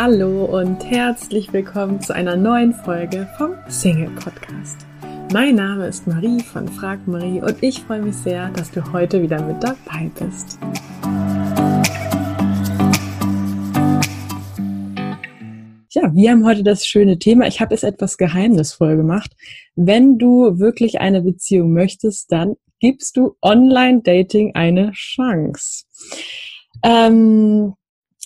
Hallo und herzlich willkommen zu einer neuen Folge vom Single Podcast. Mein Name ist Marie von Frag Marie und ich freue mich sehr, dass du heute wieder mit dabei bist. Ja, wir haben heute das schöne Thema. Ich habe es etwas geheimnisvoll gemacht. Wenn du wirklich eine Beziehung möchtest, dann gibst du Online-Dating eine Chance. Ähm,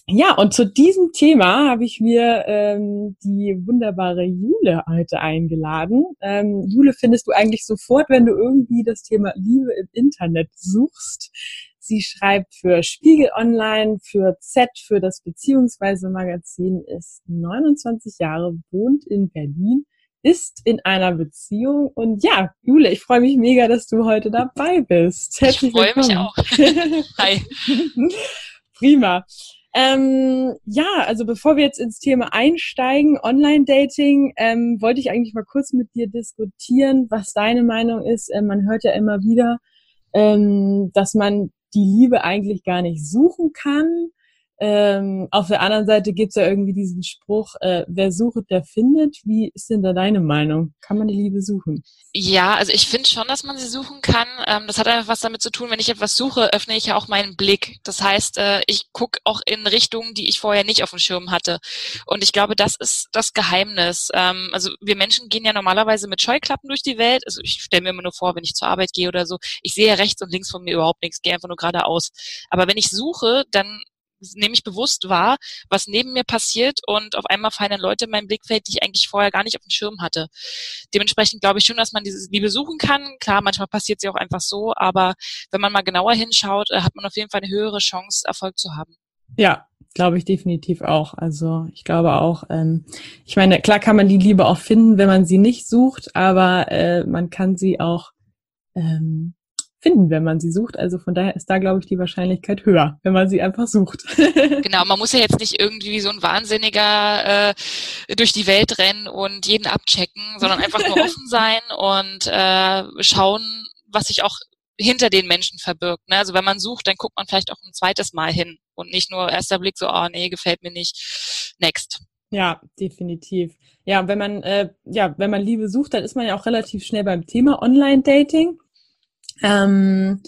ja, und zu diesem Thema habe ich mir ähm, die wunderbare Jule heute eingeladen. Ähm, Jule findest du eigentlich sofort, wenn du irgendwie das Thema Liebe im Internet suchst. Sie schreibt für Spiegel Online, für Z, für das Beziehungsweise Magazin, ist 29 Jahre, wohnt in Berlin, ist in einer Beziehung und ja, Jule, ich freue mich mega, dass du heute dabei bist. Herzlich ich freue mich auch. Hi. Prima. Ähm, ja, also bevor wir jetzt ins Thema einsteigen, Online-Dating, ähm, wollte ich eigentlich mal kurz mit dir diskutieren, was deine Meinung ist. Ähm, man hört ja immer wieder, ähm, dass man die Liebe eigentlich gar nicht suchen kann. Ähm, auf der anderen Seite gibt's ja irgendwie diesen Spruch, äh, wer sucht, der findet. Wie ist denn da deine Meinung? Kann man die Liebe suchen? Ja, also ich finde schon, dass man sie suchen kann. Ähm, das hat einfach was damit zu tun, wenn ich etwas suche, öffne ich ja auch meinen Blick. Das heißt, äh, ich gucke auch in Richtungen, die ich vorher nicht auf dem Schirm hatte. Und ich glaube, das ist das Geheimnis. Ähm, also wir Menschen gehen ja normalerweise mit Scheuklappen durch die Welt. Also ich stelle mir immer nur vor, wenn ich zur Arbeit gehe oder so, ich sehe rechts und links von mir überhaupt nichts, gehe einfach nur geradeaus. Aber wenn ich suche, dann nehme ich bewusst wahr, was neben mir passiert und auf einmal fallen Leute in mein Blickfeld, die ich eigentlich vorher gar nicht auf dem Schirm hatte. Dementsprechend glaube ich schon, dass man diese Liebe suchen kann. Klar, manchmal passiert sie auch einfach so, aber wenn man mal genauer hinschaut, äh, hat man auf jeden Fall eine höhere Chance, Erfolg zu haben. Ja, glaube ich definitiv auch. Also ich glaube auch, ähm, ich meine, klar kann man die Liebe auch finden, wenn man sie nicht sucht, aber äh, man kann sie auch ähm, finden, wenn man sie sucht. Also von daher ist da, glaube ich, die Wahrscheinlichkeit höher, wenn man sie einfach sucht. genau, man muss ja jetzt nicht irgendwie so ein Wahnsinniger äh, durch die Welt rennen und jeden abchecken, sondern einfach nur offen sein und äh, schauen, was sich auch hinter den Menschen verbirgt. Ne? Also wenn man sucht, dann guckt man vielleicht auch ein zweites Mal hin und nicht nur erster Blick so, oh nee, gefällt mir nicht. Next. Ja, definitiv. Ja, wenn man äh, ja, wenn man Liebe sucht, dann ist man ja auch relativ schnell beim Thema Online-Dating. Ähm,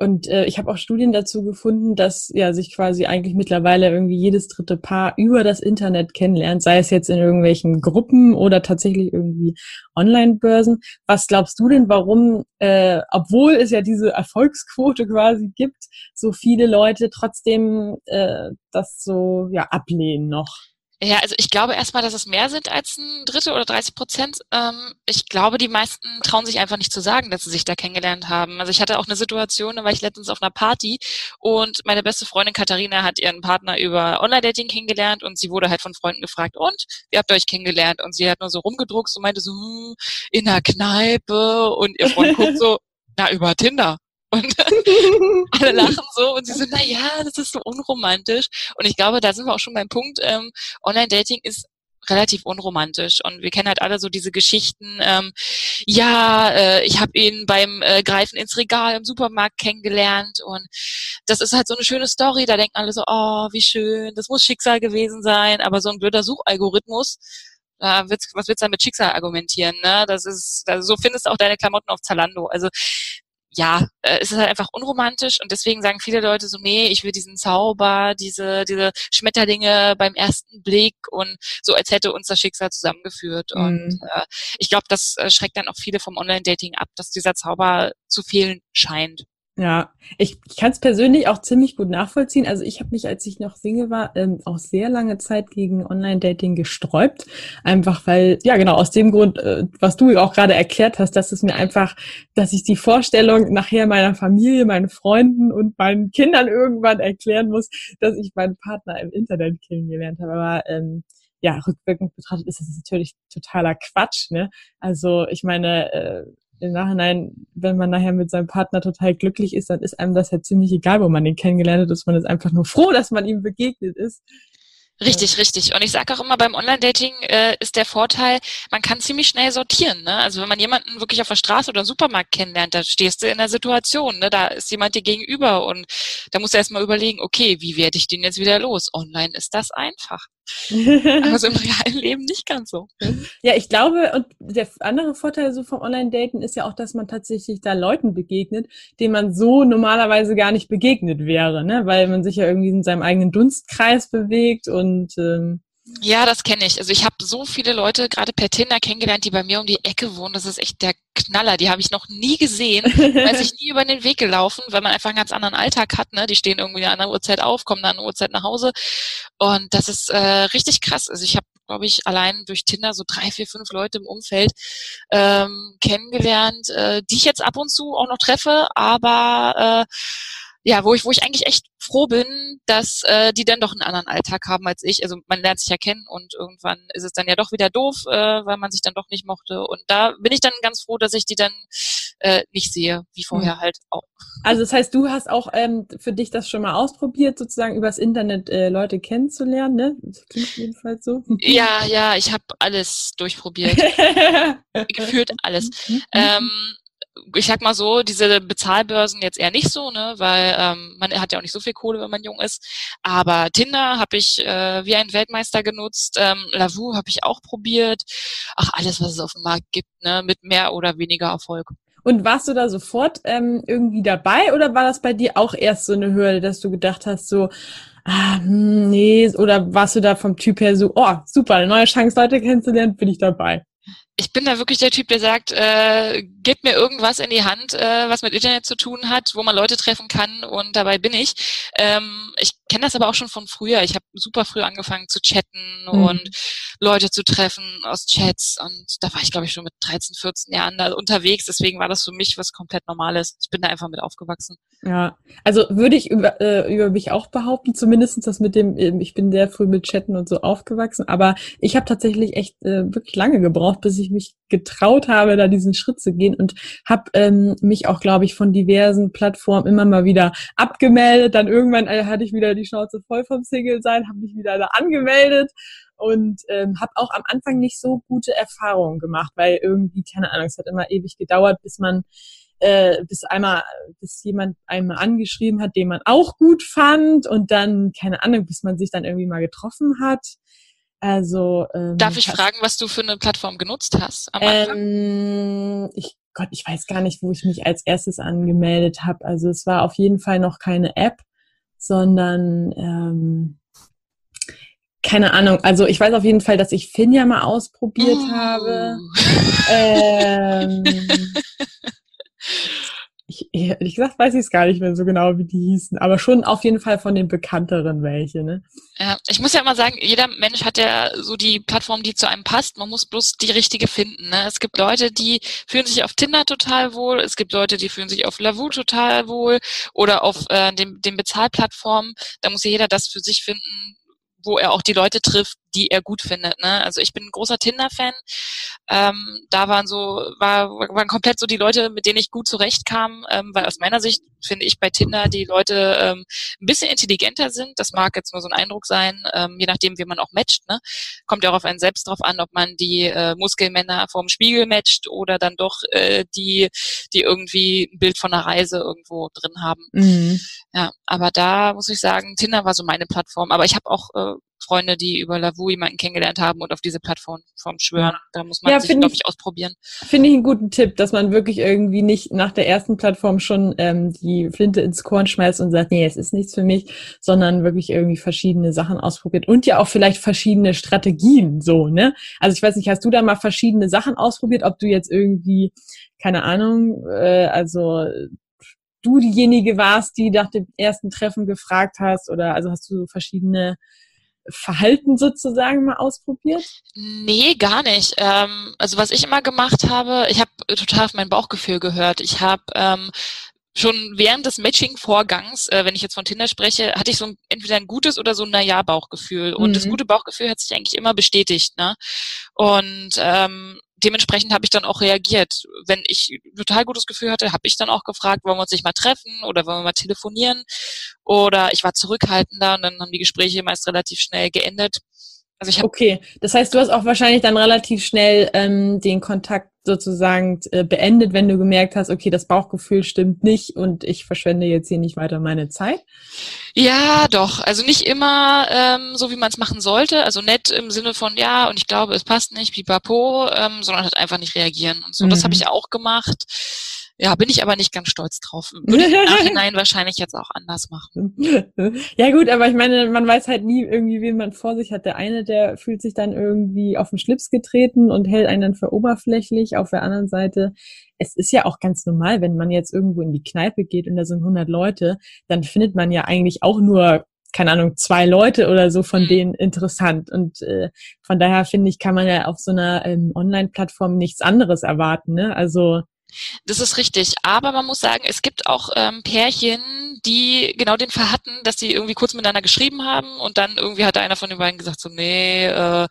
und äh, ich habe auch Studien dazu gefunden, dass ja sich quasi eigentlich mittlerweile irgendwie jedes dritte Paar über das Internet kennenlernt, sei es jetzt in irgendwelchen Gruppen oder tatsächlich irgendwie Online-Börsen. Was glaubst du denn, warum, äh, obwohl es ja diese Erfolgsquote quasi gibt, so viele Leute trotzdem äh, das so ja ablehnen noch? Ja, also ich glaube erstmal, dass es mehr sind als ein Drittel oder 30 Prozent. Ähm, ich glaube, die meisten trauen sich einfach nicht zu sagen, dass sie sich da kennengelernt haben. Also ich hatte auch eine Situation, da war ich letztens auf einer Party und meine beste Freundin Katharina hat ihren Partner über Online-Dating kennengelernt und sie wurde halt von Freunden gefragt, und, wie habt ihr euch kennengelernt? Und sie hat nur so rumgedruckt und meinte so, hm, in der Kneipe und ihr Freund guckt so, na, über Tinder. Und alle lachen so und sie so, na ja, das ist so unromantisch. Und ich glaube, da sind wir auch schon beim Punkt, ähm, Online-Dating ist relativ unromantisch. Und wir kennen halt alle so diese Geschichten ähm, ja äh, ich habe ihn beim äh, Greifen ins Regal im Supermarkt kennengelernt. Und das ist halt so eine schöne Story. Da denken alle so oh wie schön das muss Schicksal gewesen sein. Aber so ein blöder Suchalgorithmus äh, wird's, was willst du da mit Schicksal argumentieren ne? Das ist also so findest du auch deine Klamotten auf Zalando. Also ja, äh, es ist halt einfach unromantisch und deswegen sagen viele Leute so, nee, ich will diesen Zauber, diese, diese Schmetterlinge beim ersten Blick und so, als hätte uns das Schicksal zusammengeführt. Mhm. Und äh, ich glaube, das äh, schreckt dann auch viele vom Online-Dating ab, dass dieser Zauber zu fehlen scheint. Ja, ich, ich kann es persönlich auch ziemlich gut nachvollziehen. Also ich habe mich, als ich noch Single war, ähm, auch sehr lange Zeit gegen Online-Dating gesträubt. Einfach weil, ja genau, aus dem Grund, äh, was du auch gerade erklärt hast, dass es mir einfach, dass ich die Vorstellung nachher meiner Familie, meinen Freunden und meinen Kindern irgendwann erklären muss, dass ich meinen Partner im Internet kennengelernt habe. Aber ähm, ja, rückwirkend betrachtet ist es natürlich totaler Quatsch. Ne? Also ich meine, äh, im Nachhinein, wenn man nachher mit seinem Partner total glücklich ist, dann ist einem das ja ziemlich egal, wo man den kennengelernt hat, ist man ist einfach nur froh, dass man ihm begegnet ist. Richtig, richtig. Und ich sage auch immer, beim Online-Dating äh, ist der Vorteil, man kann ziemlich schnell sortieren. Ne? Also wenn man jemanden wirklich auf der Straße oder im Supermarkt kennenlernt, da stehst du in der Situation, ne? da ist jemand dir gegenüber und da musst du erstmal überlegen, okay, wie werde ich den jetzt wieder los? Online ist das einfach. Aber so im realen Leben nicht ganz so. Ja, ich glaube, und der andere Vorteil so vom Online-Daten ist ja auch, dass man tatsächlich da Leuten begegnet, denen man so normalerweise gar nicht begegnet wäre, ne? Weil man sich ja irgendwie in seinem eigenen Dunstkreis bewegt und ähm, ja, das kenne ich. Also ich habe so viele Leute gerade per Tinder kennengelernt, die bei mir um die Ecke wohnen. Das ist echt der Knaller. Die habe ich noch nie gesehen, weil sich nie über den Weg gelaufen, weil man einfach einen ganz anderen Alltag hat. Ne? Die stehen irgendwie an einer Uhrzeit auf, kommen dann an einer Uhrzeit nach Hause. Und das ist äh, richtig krass. Also ich habe, glaube ich, allein durch Tinder so drei, vier, fünf Leute im Umfeld ähm, kennengelernt, äh, die ich jetzt ab und zu auch noch treffe, aber äh, ja, wo ich, wo ich eigentlich echt froh bin, dass äh, die dann doch einen anderen Alltag haben als ich. Also man lernt sich ja kennen und irgendwann ist es dann ja doch wieder doof, äh, weil man sich dann doch nicht mochte. Und da bin ich dann ganz froh, dass ich die dann äh, nicht sehe, wie vorher mhm. halt auch. Also das heißt, du hast auch ähm, für dich das schon mal ausprobiert, sozusagen übers Internet äh, Leute kennenzulernen, ne? Das klingt jedenfalls so. Ja, ja, ich habe alles durchprobiert. Gefühlt alles. Mhm. Ähm, ich sag mal so, diese Bezahlbörsen jetzt eher nicht so, ne, weil ähm, man hat ja auch nicht so viel Kohle, wenn man jung ist. Aber Tinder habe ich äh, wie ein Weltmeister genutzt, ähm, Lavu habe ich auch probiert. Ach, alles, was es auf dem Markt gibt, ne, mit mehr oder weniger Erfolg. Und warst du da sofort ähm, irgendwie dabei oder war das bei dir auch erst so eine Hürde, dass du gedacht hast, so, ah, hm, nee, oder warst du da vom Typ her so, oh, super, eine neue Chance, Leute kennenzulernen, bin ich dabei? Ich bin da wirklich der Typ, der sagt, äh, gib mir irgendwas in die Hand, äh, was mit Internet zu tun hat, wo man Leute treffen kann und dabei bin ich. Ähm, ich kenne das aber auch schon von früher. Ich habe super früh angefangen zu chatten mhm. und Leute zu treffen aus Chats und da war ich, glaube ich, schon mit 13, 14 Jahren da unterwegs. Deswegen war das für mich was komplett Normales. Ich bin da einfach mit aufgewachsen. Ja, also würde ich über, äh, über mich auch behaupten, zumindestens das mit dem, äh, ich bin sehr früh mit Chatten und so aufgewachsen, aber ich habe tatsächlich echt äh, wirklich lange gebraucht, bis ich mich getraut habe, da diesen Schritt zu gehen und habe ähm, mich auch, glaube ich, von diversen Plattformen immer mal wieder abgemeldet. Dann irgendwann äh, hatte ich wieder die Schnauze voll vom Single sein, habe mich wieder da angemeldet und ähm, habe auch am Anfang nicht so gute Erfahrungen gemacht, weil irgendwie, keine Ahnung, es hat immer ewig gedauert, bis man äh, bis einmal, bis jemand einmal angeschrieben hat, den man auch gut fand und dann, keine Ahnung, bis man sich dann irgendwie mal getroffen hat. Also ähm, darf ich fragen, was du für eine Plattform genutzt hast? Am ähm, ich Gott, ich weiß gar nicht, wo ich mich als erstes angemeldet habe. Also es war auf jeden Fall noch keine App, sondern ähm, keine Ahnung. Also ich weiß auf jeden Fall, dass ich Finja mal ausprobiert uh. habe. Ähm, ich, ehrlich gesagt weiß ich es gar nicht mehr so genau, wie die hießen, aber schon auf jeden Fall von den bekannteren welche, ne? Ja, ich muss ja immer sagen, jeder Mensch hat ja so die Plattform, die zu einem passt. Man muss bloß die richtige finden. Ne? Es gibt Leute, die fühlen sich auf Tinder total wohl. Es gibt Leute, die fühlen sich auf Lavu total wohl oder auf äh, den, den Bezahlplattformen. Da muss ja jeder das für sich finden, wo er auch die Leute trifft, die er gut findet. Ne? Also ich bin ein großer Tinder-Fan. Ähm, da waren so, war, waren komplett so die Leute, mit denen ich gut zurechtkam, ähm, weil aus meiner Sicht finde ich bei Tinder die Leute ähm, ein bisschen intelligenter sind. Das mag jetzt nur so ein Eindruck sein, ähm, je nachdem, wie man auch matcht. Ne? Kommt ja auch auf einen selbst drauf an, ob man die äh, Muskelmänner vorm Spiegel matcht oder dann doch äh, die, die irgendwie ein Bild von einer Reise irgendwo drin haben. Mhm. Ja, aber da muss ich sagen, Tinder war so meine Plattform. Aber ich habe auch äh, Freunde, die über Lavu jemanden kennengelernt haben und auf diese Plattform schwören. Da muss man ja, sich, glaube ich, ausprobieren. Finde ich einen guten Tipp, dass man wirklich irgendwie nicht nach der ersten Plattform schon ähm, die Flinte ins Korn schmeißt und sagt, nee, es ist nichts für mich, sondern wirklich irgendwie verschiedene Sachen ausprobiert und ja auch vielleicht verschiedene Strategien so, ne? Also ich weiß nicht, hast du da mal verschiedene Sachen ausprobiert, ob du jetzt irgendwie, keine Ahnung, äh, also du diejenige warst, die nach dem ersten Treffen gefragt hast oder also hast du so verschiedene Verhalten sozusagen mal ausprobiert? Nee, gar nicht. Ähm, also was ich immer gemacht habe, ich habe total auf mein Bauchgefühl gehört. Ich habe ähm, schon während des Matching-Vorgangs, äh, wenn ich jetzt von Tinder spreche, hatte ich so ein, entweder ein gutes oder so ein Naja-Bauchgefühl. Und mhm. das gute Bauchgefühl hat sich eigentlich immer bestätigt. Ne? Und ähm, dementsprechend habe ich dann auch reagiert. Wenn ich total gutes Gefühl hatte, habe ich dann auch gefragt, wollen wir uns nicht mal treffen oder wollen wir mal telefonieren? Oder ich war zurückhaltender und dann haben die Gespräche meist relativ schnell geendet. Also ich okay, das heißt, du hast auch wahrscheinlich dann relativ schnell ähm, den Kontakt sozusagen äh, beendet, wenn du gemerkt hast, okay, das Bauchgefühl stimmt nicht und ich verschwende jetzt hier nicht weiter meine Zeit? Ja, doch. Also nicht immer ähm, so, wie man es machen sollte. Also nett im Sinne von, ja, und ich glaube, es passt nicht, pipapo, ähm, sondern halt einfach nicht reagieren und so. Mhm. Das habe ich auch gemacht. Ja, bin ich aber nicht ganz stolz drauf. Würde ich im Nachhinein wahrscheinlich jetzt auch anders machen. Ja gut, aber ich meine, man weiß halt nie irgendwie, wen man vor sich hat. Der eine, der fühlt sich dann irgendwie auf den Schlips getreten und hält einen dann für oberflächlich. Auf der anderen Seite, es ist ja auch ganz normal, wenn man jetzt irgendwo in die Kneipe geht und da sind 100 Leute, dann findet man ja eigentlich auch nur keine Ahnung, zwei Leute oder so von mhm. denen interessant. Und äh, von daher finde ich, kann man ja auf so einer ähm, Online-Plattform nichts anderes erwarten. Ne? Also das ist richtig. Aber man muss sagen, es gibt auch ähm, Pärchen, die genau den Fall hatten, dass sie irgendwie kurz miteinander geschrieben haben und dann irgendwie hat einer von den beiden gesagt, so, nee, äh,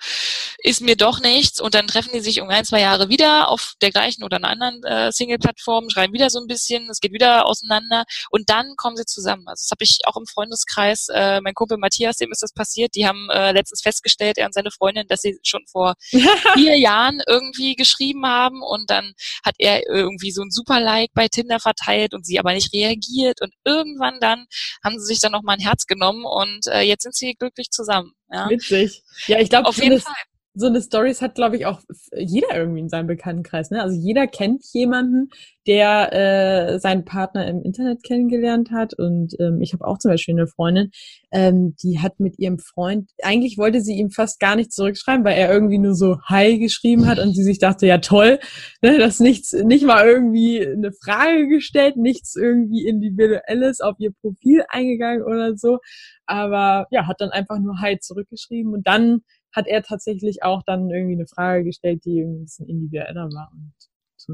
ist mir doch nichts. Und dann treffen die sich um ein, zwei Jahre wieder auf der gleichen oder einer anderen äh, Single-Plattform, schreiben wieder so ein bisschen, es geht wieder auseinander und dann kommen sie zusammen. Also das habe ich auch im Freundeskreis, äh, mein Kumpel Matthias, dem ist das passiert, die haben äh, letztens festgestellt, er und seine Freundin, dass sie schon vor vier Jahren irgendwie geschrieben haben und dann hat er äh, irgendwie so ein Super-Like bei Tinder verteilt und sie aber nicht reagiert und irgendwann dann haben sie sich dann noch mal ein Herz genommen und äh, jetzt sind sie glücklich zusammen. Ja. Witzig. Ja, ich glaube, auf jeden Fall so eine Stories hat, glaube ich, auch jeder irgendwie in seinem Bekanntenkreis. Ne? Also jeder kennt jemanden, der äh, seinen Partner im Internet kennengelernt hat. Und ähm, ich habe auch zum Beispiel eine Freundin, ähm, die hat mit ihrem Freund, eigentlich wollte sie ihm fast gar nicht zurückschreiben, weil er irgendwie nur so Hi geschrieben hat und sie sich dachte, ja toll, ne, dass nichts, nicht mal irgendwie eine Frage gestellt, nichts irgendwie individuelles auf ihr Profil eingegangen oder so. Aber ja, hat dann einfach nur Hi zurückgeschrieben und dann hat er tatsächlich auch dann irgendwie eine Frage gestellt, die irgendwie ein bisschen individueller war und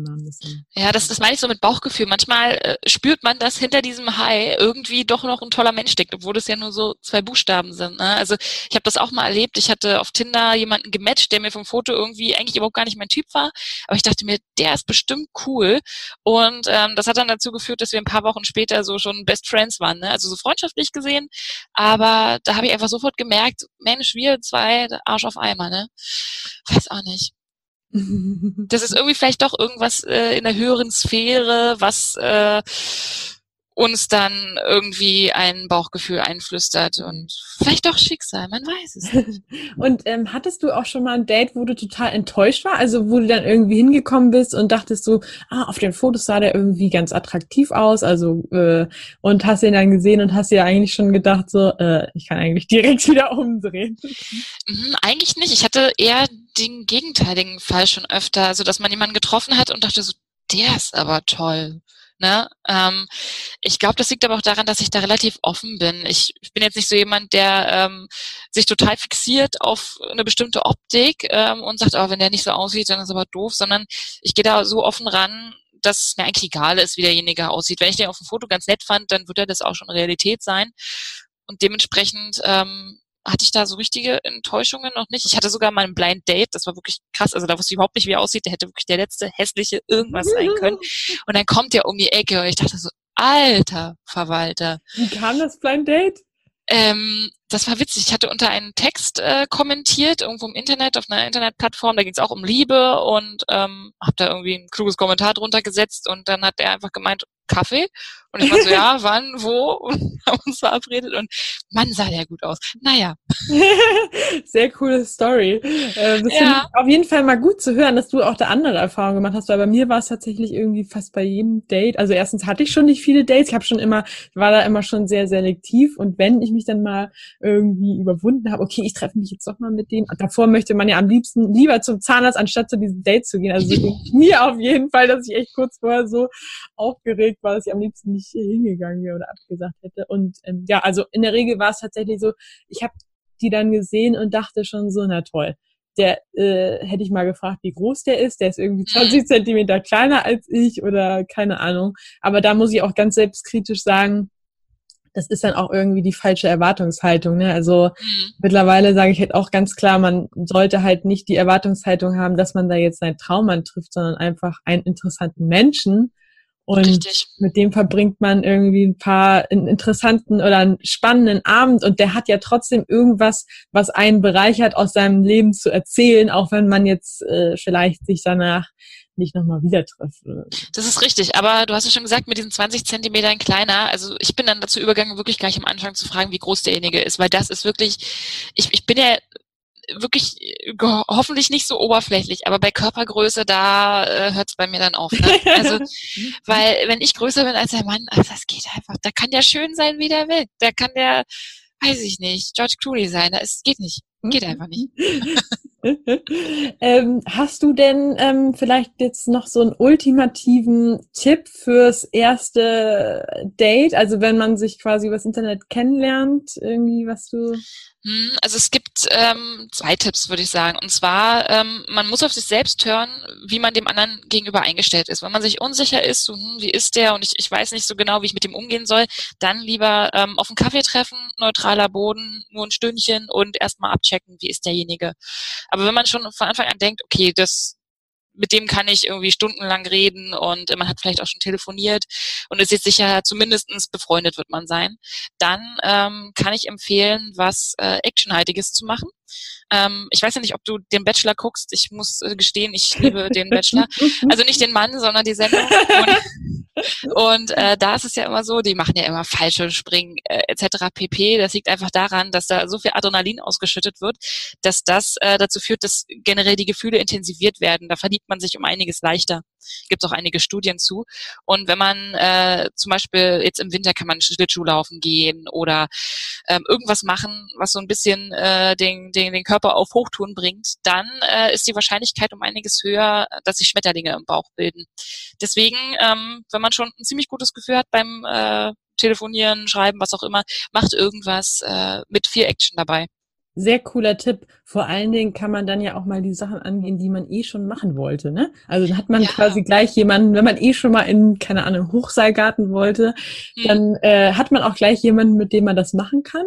nah ein bisschen. Ja, das, das meine ich so mit Bauchgefühl. Manchmal äh, spürt man, dass hinter diesem Hai irgendwie doch noch ein toller Mensch steckt, obwohl es ja nur so zwei Buchstaben sind. Ne? Also ich habe das auch mal erlebt. Ich hatte auf Tinder jemanden gematcht, der mir vom Foto irgendwie eigentlich überhaupt gar nicht mein Typ war. Aber ich dachte mir, der ist bestimmt cool. Und ähm, das hat dann dazu geführt, dass wir ein paar Wochen später so schon Best Friends waren. Ne? Also so freundschaftlich gesehen. Aber da habe ich einfach sofort gemerkt, Mensch, wir zwei Arsch auf Eimer. Ne? Weiß auch nicht. Das ist irgendwie vielleicht doch irgendwas äh, in der höheren Sphäre, was äh, uns dann irgendwie ein Bauchgefühl einflüstert und vielleicht doch Schicksal, man weiß es nicht. und ähm, hattest du auch schon mal ein Date, wo du total enttäuscht war? Also wo du dann irgendwie hingekommen bist und dachtest so, ah, auf den Fotos sah der irgendwie ganz attraktiv aus, also äh, und hast ihn dann gesehen und hast dir eigentlich schon gedacht so, äh, ich kann eigentlich direkt wieder umdrehen. Mhm, eigentlich nicht. Ich hatte eher den gegenteiligen Fall schon öfter, also dass man jemanden getroffen hat und dachte so, der ist aber toll. Ne? Ähm, ich glaube, das liegt aber auch daran, dass ich da relativ offen bin. Ich, bin jetzt nicht so jemand, der ähm, sich total fixiert auf eine bestimmte Optik ähm, und sagt, oh, wenn der nicht so aussieht, dann ist aber doof, sondern ich gehe da so offen ran, dass es mir eigentlich egal ist, wie derjenige aussieht. Wenn ich den auf dem Foto ganz nett fand, dann wird er das auch schon Realität sein. Und dementsprechend ähm, hatte ich da so richtige Enttäuschungen noch nicht. Ich hatte sogar mal ein Blind Date, das war wirklich krass. Also da wusste ich überhaupt nicht, wie er aussieht. Der hätte wirklich der letzte hässliche irgendwas sein können. Und dann kommt er um die Ecke und ich dachte so, alter Verwalter. Wie kam das Blind Date? Ähm, das war witzig. Ich hatte unter einen Text äh, kommentiert, irgendwo im Internet, auf einer Internetplattform, da ging es auch um Liebe und ähm, habe da irgendwie ein kluges Kommentar drunter gesetzt und dann hat er einfach gemeint, Kaffee. Und ich war so, ja, wann, wo? Und haben uns verabredet und Mann, sah der gut aus. Naja. Sehr coole Story. Äh, das ja. auf jeden Fall mal gut zu hören, dass du auch da andere Erfahrungen gemacht hast, weil bei mir war es tatsächlich irgendwie fast bei jedem Date. Also erstens hatte ich schon nicht viele Dates. Ich habe schon immer, war da immer schon sehr selektiv. Und wenn ich mich dann mal irgendwie überwunden habe, okay, ich treffe mich jetzt doch mal mit dem. Davor möchte man ja am liebsten lieber zum Zahnarzt, anstatt zu diesem Date zu gehen. Also mir auf jeden Fall, dass ich echt kurz vorher so aufgeregt war, dass ich am liebsten nicht hingegangen wäre oder abgesagt hätte. Und ähm, ja, also in der Regel war es tatsächlich so, ich habe die dann gesehen und dachte schon so, na toll. Der äh, hätte ich mal gefragt, wie groß der ist. Der ist irgendwie 20 mhm. Zentimeter kleiner als ich oder keine Ahnung. Aber da muss ich auch ganz selbstkritisch sagen, das ist dann auch irgendwie die falsche Erwartungshaltung. Ne? Also mhm. mittlerweile sage ich halt auch ganz klar, man sollte halt nicht die Erwartungshaltung haben, dass man da jetzt seinen Traummann trifft, sondern einfach einen interessanten Menschen. Und Richtig. mit dem verbringt man irgendwie ein paar einen interessanten oder einen spannenden Abend und der hat ja trotzdem irgendwas, was einen bereichert, aus seinem Leben zu erzählen, auch wenn man jetzt äh, vielleicht sich danach nicht nochmal wieder treffe. Das ist richtig, aber du hast ja schon gesagt, mit diesen 20 Zentimetern kleiner, also ich bin dann dazu übergegangen, wirklich gleich am Anfang zu fragen, wie groß derjenige ist, weil das ist wirklich, ich, ich bin ja wirklich hoffentlich nicht so oberflächlich, aber bei Körpergröße, da äh, hört es bei mir dann auf. Ne? Also, weil wenn ich größer bin als der Mann, also das geht einfach. Da kann der schön sein, wie der will. Da kann der, weiß ich nicht, George Clooney sein. Das geht nicht. Geht einfach nicht. ähm, hast du denn ähm, vielleicht jetzt noch so einen ultimativen Tipp fürs erste Date? Also wenn man sich quasi übers Internet kennenlernt, irgendwie was du hm, also es gibt ähm, zwei Tipps, würde ich sagen. Und zwar, ähm, man muss auf sich selbst hören, wie man dem anderen gegenüber eingestellt ist. Wenn man sich unsicher ist, so, hm, wie ist der und ich, ich weiß nicht so genau, wie ich mit dem umgehen soll, dann lieber ähm, auf einen Kaffee treffen, neutraler Boden, nur ein Stündchen und erstmal abchecken, wie ist derjenige. Aber wenn man schon von Anfang an denkt, okay, das mit dem kann ich irgendwie stundenlang reden und man hat vielleicht auch schon telefoniert und ist jetzt sicher, zumindestens befreundet wird man sein, dann ähm, kann ich empfehlen, was äh, Actionhaltiges zu machen. Ähm, ich weiß ja nicht, ob du den Bachelor guckst. Ich muss äh, gestehen, ich liebe den Bachelor. Also nicht den Mann, sondern die Sendung. Und und äh, da ist es ja immer so, die machen ja immer falsche Springen äh, etc. pp. Das liegt einfach daran, dass da so viel Adrenalin ausgeschüttet wird, dass das äh, dazu führt, dass generell die Gefühle intensiviert werden. Da verliebt man sich um einiges leichter. Gibt es auch einige Studien zu. Und wenn man äh, zum Beispiel jetzt im Winter kann man Schlittschuh laufen gehen oder ähm, irgendwas machen, was so ein bisschen äh, den, den, den Körper auf Hochtouren bringt, dann äh, ist die Wahrscheinlichkeit um einiges höher, dass sich Schmetterlinge im Bauch bilden. Deswegen, ähm, wenn man schon ein ziemlich gutes Gefühl hat beim äh, Telefonieren, Schreiben, was auch immer, macht irgendwas äh, mit viel Action dabei. Sehr cooler Tipp. Vor allen Dingen kann man dann ja auch mal die Sachen angehen, die man eh schon machen wollte. Ne? Also dann hat man ja. quasi gleich jemanden, wenn man eh schon mal in, keine Ahnung, Hochseilgarten wollte, hm. dann äh, hat man auch gleich jemanden, mit dem man das machen kann.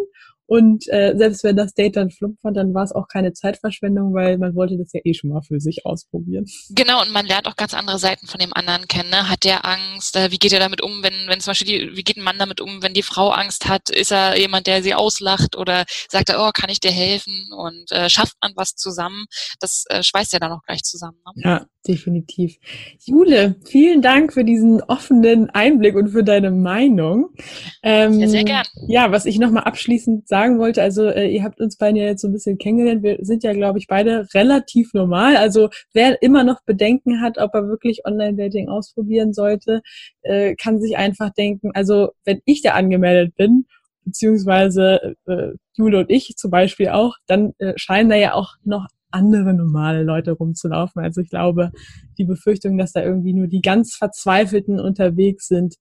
Und äh, selbst wenn das Date dann flump war, dann war es auch keine Zeitverschwendung, weil man wollte das ja eh schon mal für sich ausprobieren. Genau, und man lernt auch ganz andere Seiten von dem anderen kennen. Ne? Hat der Angst? Äh, wie geht er damit um, wenn, wenn zum Beispiel die, wie geht ein Mann damit um, wenn die Frau Angst hat? Ist er jemand, der sie auslacht oder sagt er, oh, kann ich dir helfen? Und äh, schafft man was zusammen? Das äh, schweißt ja dann auch gleich zusammen. Ne? Ja, definitiv. Jule, vielen Dank für diesen offenen Einblick und für deine Meinung. Ähm, ja, sehr gern. Ja, was ich nochmal abschließend sagen sagen wollte, also äh, ihr habt uns beide jetzt so ein bisschen kennengelernt. Wir sind ja, glaube ich, beide relativ normal. Also wer immer noch Bedenken hat, ob er wirklich Online-Dating ausprobieren sollte, äh, kann sich einfach denken, also wenn ich da angemeldet bin, beziehungsweise äh, Jule und ich zum Beispiel auch, dann äh, scheinen da ja auch noch andere normale Leute rumzulaufen. Also ich glaube, die Befürchtung, dass da irgendwie nur die ganz Verzweifelten unterwegs sind,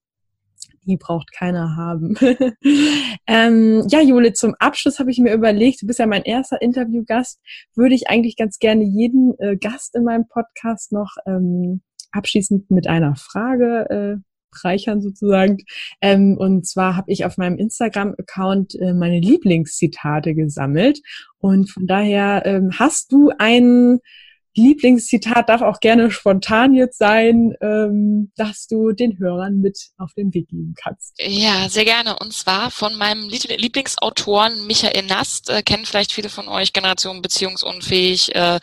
die braucht keiner haben. ähm, ja, Jule, zum Abschluss habe ich mir überlegt, du bist ja mein erster Interviewgast, würde ich eigentlich ganz gerne jeden äh, Gast in meinem Podcast noch ähm, abschließend mit einer Frage äh, reichern sozusagen. Ähm, und zwar habe ich auf meinem Instagram-Account äh, meine Lieblingszitate gesammelt. Und von daher ähm, hast du einen Lieblingszitat darf auch gerne spontan jetzt sein, ähm, dass du den Hörern mit auf den Weg geben kannst. Ja, sehr gerne. Und zwar von meinem Lieblingsautoren Michael Nast, äh, kennen vielleicht viele von euch, Generation Beziehungsunfähig, äh,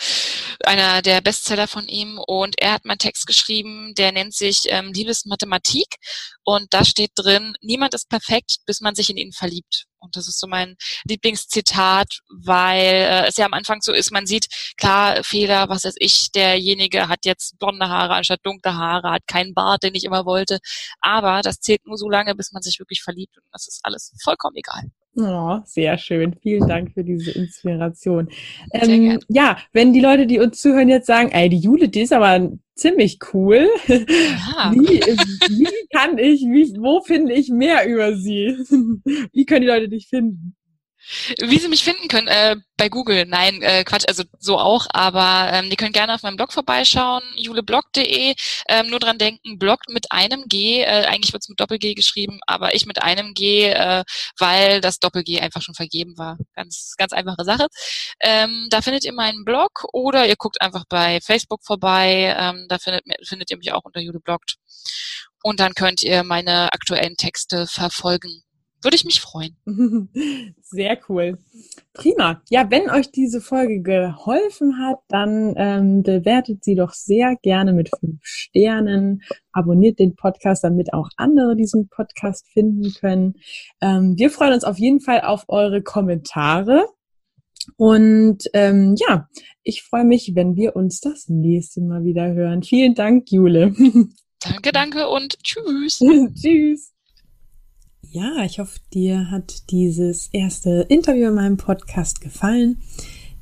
einer der Bestseller von ihm. Und er hat meinen Text geschrieben, der nennt sich ähm, Liebesmathematik. Und da steht drin, niemand ist perfekt, bis man sich in ihn verliebt. Und das ist so mein Lieblingszitat, weil äh, es ja am Anfang so ist, man sieht, klar, Fehler, was weiß ich, derjenige hat jetzt blonde Haare anstatt dunkle Haare, hat keinen Bart, den ich immer wollte. Aber das zählt nur so lange, bis man sich wirklich verliebt. Und das ist alles vollkommen egal. Oh, sehr schön. Vielen Dank für diese Inspiration. Ähm, ja, wenn die Leute, die uns zuhören, jetzt sagen, ey, die Jule, die ist aber ziemlich cool. Ja. Wie, wie kann ich, wie, wo finde ich mehr über sie? Wie können die Leute dich finden? Wie Sie mich finden können, äh, bei Google, nein, äh, Quatsch, also so auch, aber ähm, die können gerne auf meinem Blog vorbeischauen, juleblog.de, ähm, nur dran denken, Blog mit einem G, äh, eigentlich wird es mit Doppel-G geschrieben, aber ich mit einem G, äh, weil das Doppel-G einfach schon vergeben war. Ganz, ganz einfache Sache. Ähm, da findet ihr meinen Blog oder ihr guckt einfach bei Facebook vorbei, ähm, da findet, findet ihr mich auch unter juleblogt. Und dann könnt ihr meine aktuellen Texte verfolgen würde ich mich freuen. Sehr cool. Prima. Ja, wenn euch diese Folge geholfen hat, dann ähm, bewertet sie doch sehr gerne mit fünf Sternen. Abonniert den Podcast, damit auch andere diesen Podcast finden können. Ähm, wir freuen uns auf jeden Fall auf eure Kommentare. Und ähm, ja, ich freue mich, wenn wir uns das nächste Mal wieder hören. Vielen Dank, Jule. Danke, danke und tschüss. tschüss. Ja, ich hoffe, dir hat dieses erste Interview in meinem Podcast gefallen.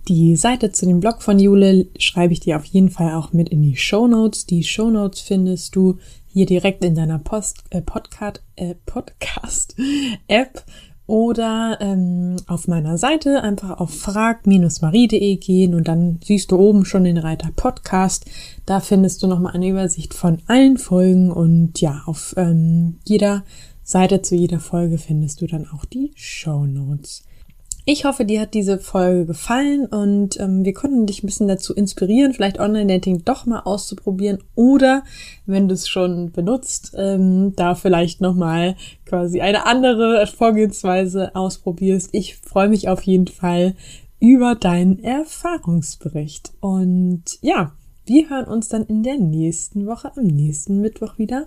Die Seite zu dem Blog von Jule schreibe ich dir auf jeden Fall auch mit in die Show Notes. Die Show Notes findest du hier direkt in deiner Post, äh, Podcast, äh, Podcast App oder ähm, auf meiner Seite einfach auf frag-marie.de gehen und dann siehst du oben schon den Reiter Podcast. Da findest du nochmal eine Übersicht von allen Folgen und ja, auf ähm, jeder Seite zu jeder Folge findest du dann auch die Show Notes. Ich hoffe, dir hat diese Folge gefallen und ähm, wir konnten dich ein bisschen dazu inspirieren, vielleicht Online-Dating doch mal auszuprobieren oder wenn du es schon benutzt, ähm, da vielleicht nochmal quasi eine andere Vorgehensweise ausprobierst. Ich freue mich auf jeden Fall über deinen Erfahrungsbericht. Und ja, wir hören uns dann in der nächsten Woche, am nächsten Mittwoch wieder.